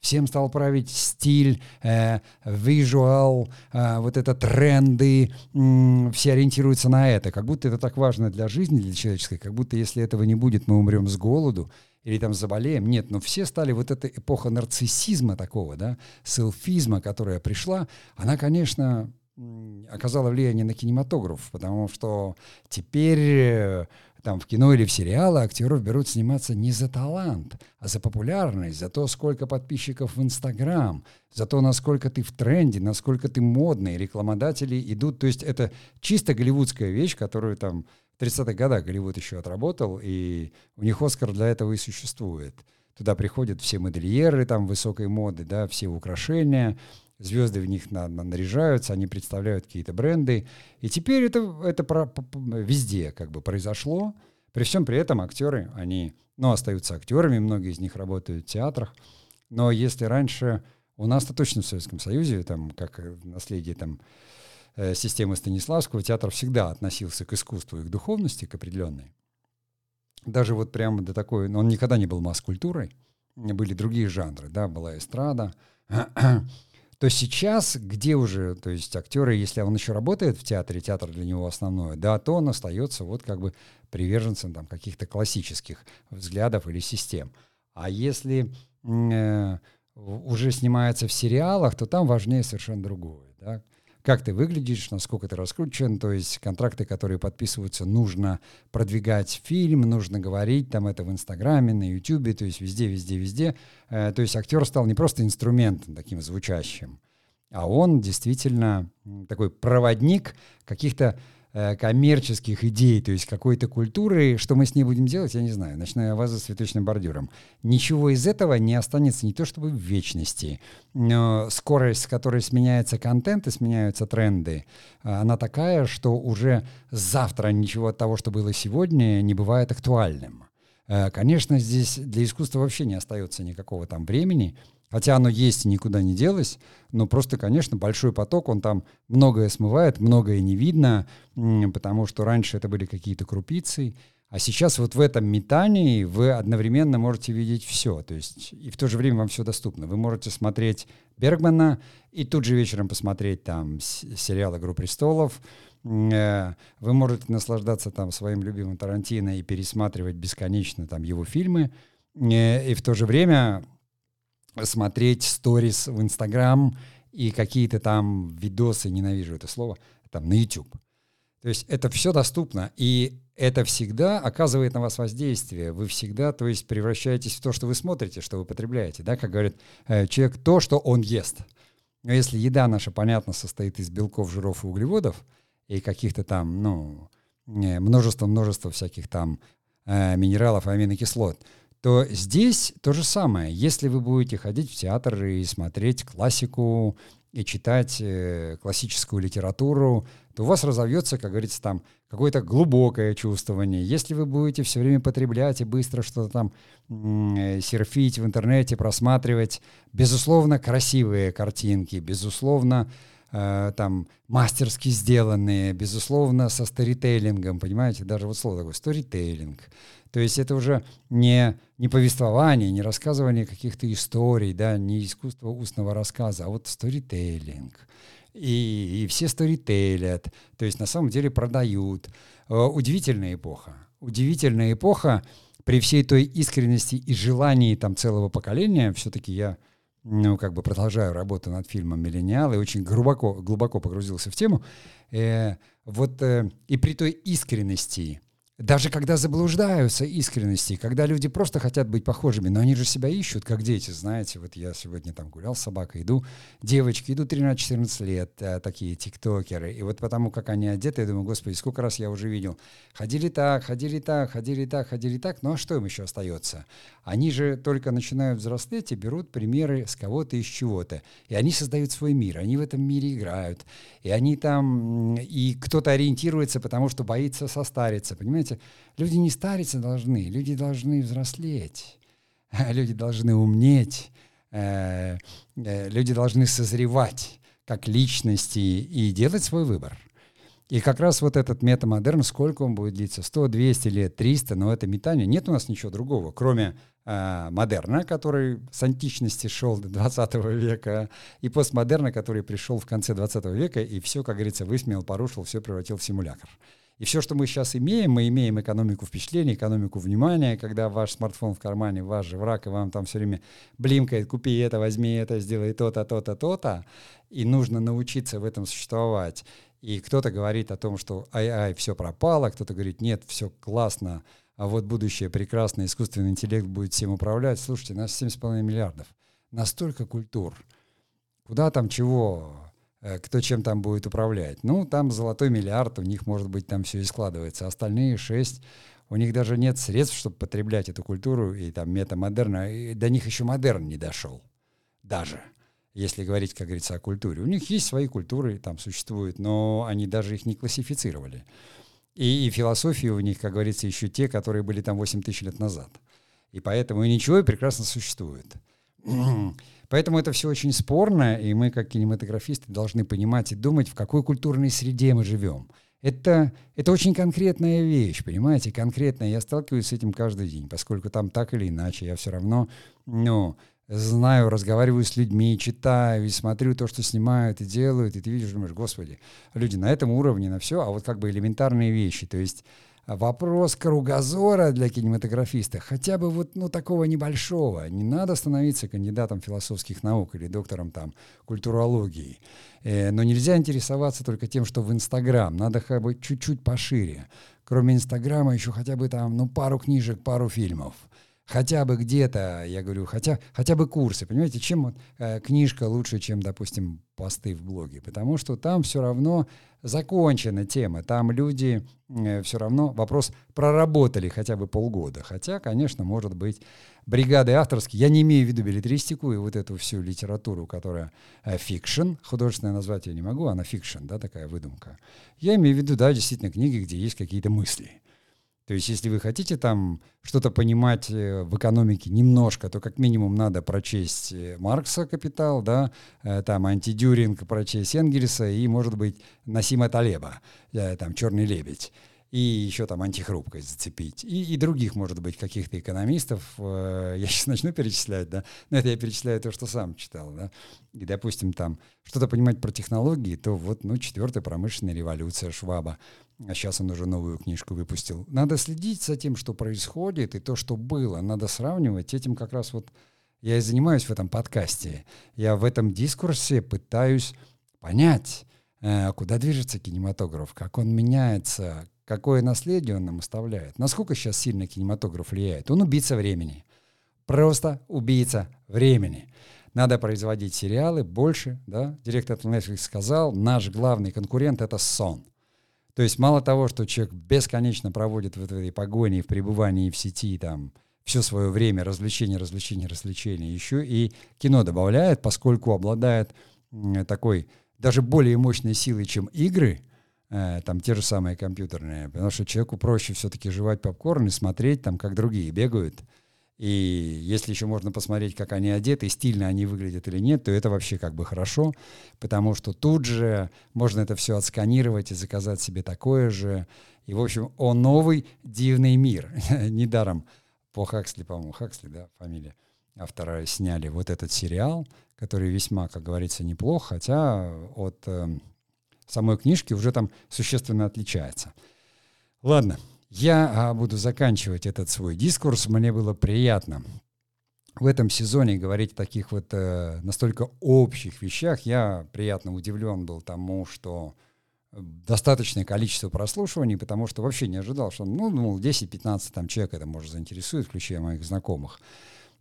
всем стал править стиль, э, э, вот это тренды, э, все ориентируются на это, как будто это так важно для жизни, для человеческой, как будто если этого не будет, мы умрем с голоду или там заболеем. Нет, но все стали, вот эта эпоха нарциссизма такого, да, селфизма, которая пришла, она, конечно, оказала влияние на кинематограф, потому что теперь э, там в кино или в сериалы актеров берут сниматься не за талант, а за популярность, за то, сколько подписчиков в Инстаграм, за то, насколько ты в тренде, насколько ты модный, рекламодатели идут. То есть это чисто голливудская вещь, которую там в 30-х годах Голливуд еще отработал, и у них Оскар для этого и существует. Туда приходят все модельеры там высокой моды, да, все украшения, звезды в них на, на, наряжаются, они представляют какие-то бренды. И теперь это, это про, везде как бы произошло. При всем при этом актеры, они, ну, остаются актерами, многие из них работают в театрах. Но если раньше У нас-то точно в Советском Союзе, там, как наследие там, э, системы Станиславского, театр всегда относился к искусству и к духовности, к определенной. Даже вот прямо до такой, он никогда не был масс-культурой, были другие жанры, да, была эстрада, <clears throat> то сейчас, где уже, то есть актеры, если он еще работает в театре, театр для него основное, да, то он остается вот как бы приверженцем там каких-то классических взглядов или систем. А если э, уже снимается в сериалах, то там важнее совершенно другое, да как ты выглядишь, насколько ты раскручен, то есть контракты, которые подписываются, нужно продвигать фильм, нужно говорить там это в Инстаграме, на Ютубе, то есть везде, везде, везде. Э, то есть актер стал не просто инструментом таким звучащим, а он действительно такой проводник каких-то коммерческих идей, то есть какой-то культуры, что мы с ней будем делать, я не знаю. Ночная ваза с цветочным бордюром. Ничего из этого не останется не то чтобы в вечности, но скорость, с которой сменяется контент и сменяются тренды, э, она такая, что уже завтра ничего от того, что было сегодня, не бывает актуальным. Э, конечно, здесь для искусства вообще не остается никакого там времени, Хотя оно есть и никуда не делось, но просто, конечно, большой поток, он там многое смывает, многое не видно, потому что раньше это были какие-то крупицы, а сейчас вот в этом метании вы одновременно можете видеть все, то есть и в то же время вам все доступно. Вы можете смотреть Бергмана и тут же вечером посмотреть там сериал «Игру престолов», э, вы можете наслаждаться там своим любимым Тарантино и пересматривать бесконечно там его фильмы, э, и в то же время смотреть сторис в Инстаграм и какие-то там видосы, ненавижу это слово, там на YouTube. То есть это все доступно, и это всегда оказывает на вас воздействие. Вы всегда, то есть, превращаетесь в то, что вы смотрите, что вы потребляете. Да? Как говорит э, человек, то, что он ест. Но если еда наша, понятно, состоит из белков, жиров и углеводов, и каких-то там, ну, множество-множество всяких там э, минералов и аминокислот, то здесь то же самое. Если вы будете ходить в театр и смотреть классику, и читать э, классическую литературу, то у вас разовьется, как говорится, там какое-то глубокое чувствование. Если вы будете все время потреблять и быстро что-то там э, серфить в интернете, просматривать, безусловно, красивые картинки, безусловно, э, там мастерски сделанные, безусловно, со сторителлингом, понимаете, даже вот слово такое, сторителлинг. То есть это уже не, не повествование, не рассказывание каких-то историй, да, не искусство устного рассказа, а вот сторителлинг. И, и все сторителят, то есть на самом деле продают. Э, удивительная эпоха. Удивительная эпоха при всей той искренности и желании там целого поколения, все-таки я ну, как бы продолжаю работу над фильмом «Миллениал» и очень глубоко, глубоко погрузился в тему. Э, вот э, и при той искренности, даже когда заблуждаются искренности, когда люди просто хотят быть похожими, но они же себя ищут, как дети, знаете. Вот я сегодня там гулял с собакой, иду, девочки, иду 13-14 лет, а, такие тиктокеры. И вот потому, как они одеты, я думаю, господи, сколько раз я уже видел. Ходили так, ходили так, ходили так, ходили так, ну а что им еще остается? Они же только начинают взрослеть и берут примеры с кого-то из чего-то. И они создают свой мир, они в этом мире играют. И они там, и кто-то ориентируется, потому что боится состариться, понимаете? Понимаете, люди не стариться должны, люди должны взрослеть, <laughs> люди должны умнеть, э, э, люди должны созревать как личности и делать свой выбор. И как раз вот этот метамодерн, сколько он будет длиться? 100, 200 лет, 300, но это метание. Нет у нас ничего другого, кроме э, модерна, который с античности шел до 20 века, и постмодерна, который пришел в конце 20 века и все, как говорится, высмеял, порушил, все превратил в симулятор. И все, что мы сейчас имеем, мы имеем экономику впечатлений, экономику внимания, когда ваш смартфон в кармане, ваш же враг, и вам там все время блимкает, купи это, возьми это, сделай то-то, то-то, то-то, и нужно научиться в этом существовать. И кто-то говорит о том, что ай-ай, все пропало, кто-то говорит, нет, все классно, а вот будущее прекрасно, искусственный интеллект будет всем управлять. Слушайте, нас 7,5 миллиардов. Настолько культур. Куда там чего? Э, кто чем там будет управлять. Ну, там золотой миллиард, у них, может быть, там все и складывается. Остальные шесть, у них даже нет средств, чтобы потреблять эту культуру и там метамодерна. И до них еще модерн не дошел. Даже. Если говорить, как говорится, о культуре. У них есть свои культуры, там существуют, но они даже их не классифицировали. И, и философии у них, как говорится, еще те, которые были там 8 тысяч лет назад. И поэтому и ничего, и прекрасно существует. Поэтому это все очень спорно, и мы, как кинематографисты, должны понимать и думать, в какой культурной среде мы живем. Это, это очень конкретная вещь, понимаете, конкретная. Я сталкиваюсь с этим каждый день, поскольку там так или иначе я все равно, ну, знаю, разговариваю с людьми, читаю и смотрю то, что снимают и делают, и ты видишь, думаешь, господи, люди на этом уровне, на все, а вот как бы элементарные вещи, то есть вопрос кругозора для кинематографиста, хотя бы вот ну, такого небольшого. Не надо становиться кандидатом философских наук или доктором там культурологии. Э, но нельзя интересоваться только тем, что в Инстаграм. Надо хотя бы чуть-чуть пошире. Кроме Инстаграма еще хотя бы там ну, пару книжек, пару фильмов хотя бы где-то, я говорю, хотя, хотя бы курсы, понимаете, чем э, книжка лучше, чем, допустим, посты в блоге, потому что там все равно закончена тема, там люди э, все равно вопрос проработали хотя бы полгода, хотя, конечно, может быть, бригады авторские, я не имею в виду беллетристику и вот эту всю литературу, которая э, fiction, художественное назвать я не могу, она fiction, да, такая выдумка. Я имею в виду, да, действительно книги, где есть какие-то мысли. То есть, если вы хотите там что-то понимать э, в экономике немножко, то как минимум надо прочесть э, Маркса «Капитал», да, э, там «Анти-Дюринг» прочесть Энгельса и, может быть, Насима Талеба, там «Черный лебедь» и еще там антихрупкость зацепить, и, и других, может быть, каких-то экономистов. <laughs> Я сейчас начну перечислять, да, но это я перечисляю то, что сам читал, да, и, допустим, там что-то понимать про технологии, то вот, ну, четвертая промышленная революция Шваба, а сейчас он уже новую книжку выпустил. Надо следить за тем, что происходит, и то, что было. Надо сравнивать. Этим как раз вот я и занимаюсь в этом подкасте. Я в этом дискурсе пытаюсь понять, э, куда движется кинематограф, как он меняется, какое наследие он нам оставляет, насколько сейчас сильно кинематограф влияет. Он убийца времени. Просто убийца времени. Надо производить сериалы больше, да. Директор Netflix сказал, наш главный конкурент — это сон — то есть мало того, что человек бесконечно проводит в этой погоне, в пребывании в сети, там, все свое время развлечения, развлечения, развлечения, еще и кино добавляет, поскольку обладает такой даже более мощной силой, чем игры, э, там те же самые компьютерные, потому что человеку проще все-таки жевать попкорн и смотреть, там, как другие бегают, и если еще можно посмотреть, как они одеты, стильно они выглядят или нет, то это вообще как бы хорошо, потому что тут же можно это все отсканировать и заказать себе такое же. И, в общем, о новый дивный мир. <laughs> Недаром по Хаксли, по-моему, Хаксли, да, фамилия автора, сняли вот этот сериал, который весьма, как говорится, неплох, хотя от э, самой книжки уже там существенно отличается. Ладно, я а, буду заканчивать этот свой дискурс. Мне было приятно в этом сезоне говорить о таких вот э, настолько общих вещах. Я приятно удивлен был тому, что достаточное количество прослушиваний, потому что вообще не ожидал, что, ну, думал, 10-15 там человек это может заинтересует, включая моих знакомых.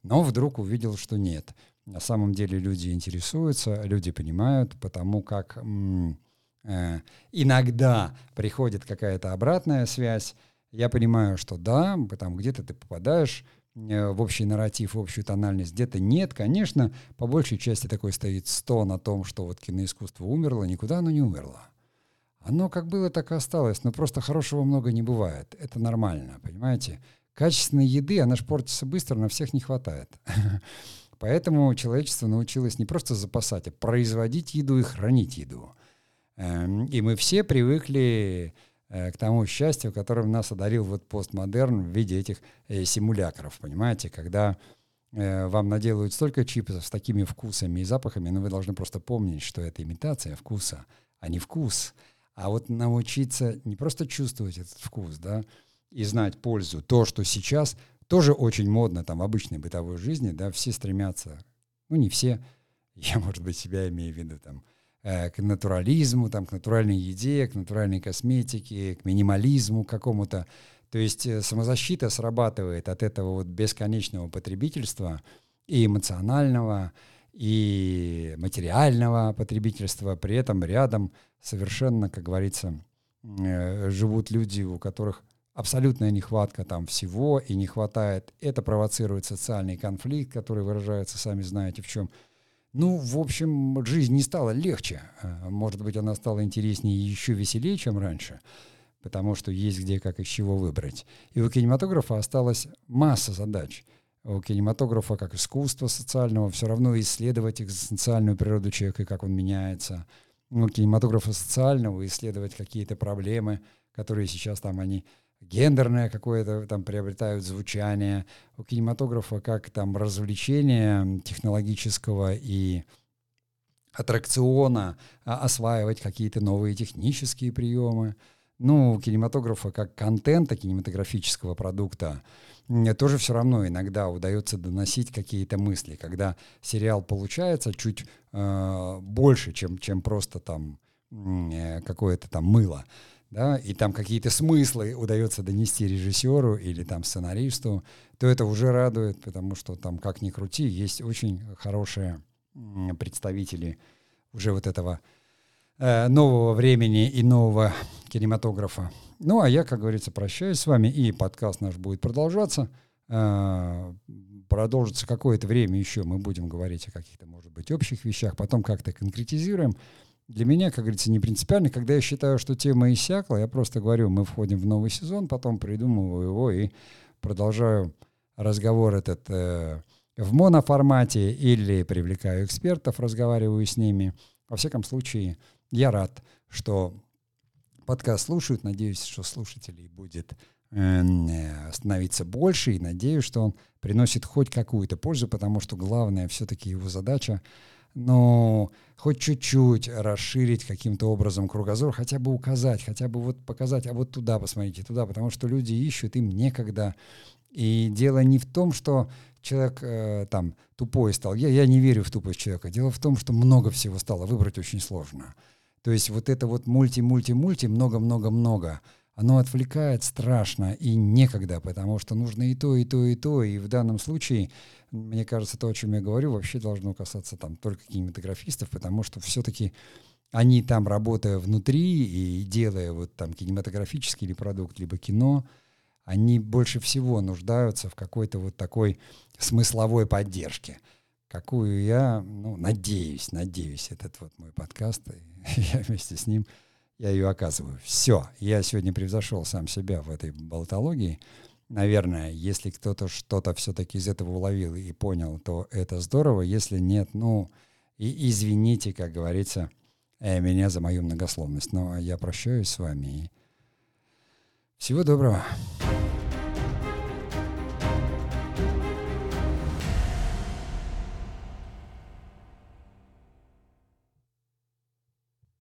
Но вдруг увидел, что нет. На самом деле люди интересуются, люди понимают, потому как м- э, иногда приходит какая-то обратная связь, я понимаю, что да, там где-то ты попадаешь э, в общий нарратив, в общую тональность, где-то нет. Конечно, по большей части такой стоит сто на том, что вот киноискусство умерло, никуда оно не умерло. Оно как было, так и осталось, но просто хорошего много не бывает. Это нормально, понимаете? Качественной еды, она ж портится быстро, на всех не хватает. <laughs> Поэтому человечество научилось не просто запасать, а производить еду и хранить еду. Эм, и мы все привыкли к тому счастью, которым нас одарил вот постмодерн в виде этих э, симулякров, понимаете, когда э, вам наделают столько чипсов с такими вкусами и запахами, но вы должны просто помнить, что это имитация вкуса, а не вкус. А вот научиться не просто чувствовать этот вкус, да, и знать пользу. То, что сейчас тоже очень модно там в обычной бытовой жизни, да, все стремятся, ну не все, <laughs> я, может быть, себя имею в виду, там, Э, к натурализму, там, к натуральной еде, к натуральной косметике, к минимализму какому-то. То есть э, самозащита срабатывает от этого вот бесконечного потребительства и эмоционального, и материального потребительства. При этом рядом совершенно, как говорится, э, живут люди, у которых абсолютная нехватка там всего и не хватает. Это провоцирует социальный конфликт, который выражается, сами знаете, в чем – ну, в общем, жизнь не стала легче. А, может быть, она стала интереснее и еще веселее, чем раньше, потому что есть где, как из чего выбрать. И у кинематографа осталась масса задач. у кинематографа как искусства социального, все равно исследовать экзистенциальную природу человека и как он меняется. У кинематографа социального исследовать какие-то проблемы, которые сейчас там они гендерное какое-то там приобретают звучание. У кинематографа как там развлечение технологического и аттракциона, а, осваивать какие-то новые технические приемы. Ну, кинематографа как контента кинематографического продукта тоже все равно иногда удается доносить какие-то мысли, когда сериал получается чуть э, больше, чем, чем просто там э, какое-то там мыло, да, и там какие-то смыслы удается донести режиссеру или там сценаристу, то это уже радует, потому что там как ни крути, есть очень хорошие представители уже вот этого э, нового времени и нового кинематографа. Ну, а я, как говорится, прощаюсь с вами, и подкаст наш будет продолжаться. Э, продолжится какое-то время еще, мы будем говорить о каких-то, может быть, общих вещах, потом как-то конкретизируем. Для меня, как говорится, не принципиально. Когда я считаю, что тема иссякла, я просто говорю, мы входим в новый сезон, потом придумываю его и продолжаю разговор этот э, в моноформате или привлекаю экспертов, разговариваю с ними. Во всяком случае, я рад, что подкаст слушают. Надеюсь, что слушателей будет э, становиться больше и надеюсь, что он приносит хоть какую-то пользу, потому что главная все-таки его задача но хоть чуть-чуть расширить каким-то образом кругозор, хотя бы указать, хотя бы вот показать, а вот туда посмотрите, туда, потому что люди ищут, им некогда. И дело не в том, что человек э, там тупой стал. Я, я не верю в тупость человека. Дело в том, что много всего стало, выбрать очень сложно. То есть вот это вот мульти-мульти-мульти, много-много-много, оно отвлекает страшно и некогда, потому что нужно и то, и то, и то. И в данном случае мне кажется, то, о чем я говорю, вообще должно касаться там только кинематографистов, потому что все-таки они там, работая внутри и делая вот там кинематографический или продукт, либо кино, они больше всего нуждаются в какой-то вот такой смысловой поддержке, какую я, ну, надеюсь, надеюсь, этот вот мой подкаст, и <laughs> я вместе с ним, я ее оказываю. Все, я сегодня превзошел сам себя в этой болтологии, наверное, если кто-то что-то все-таки из этого уловил и понял, то это здорово. Если нет, ну, и извините, как говорится, э, меня за мою многословность. Но я прощаюсь с вами. И всего доброго.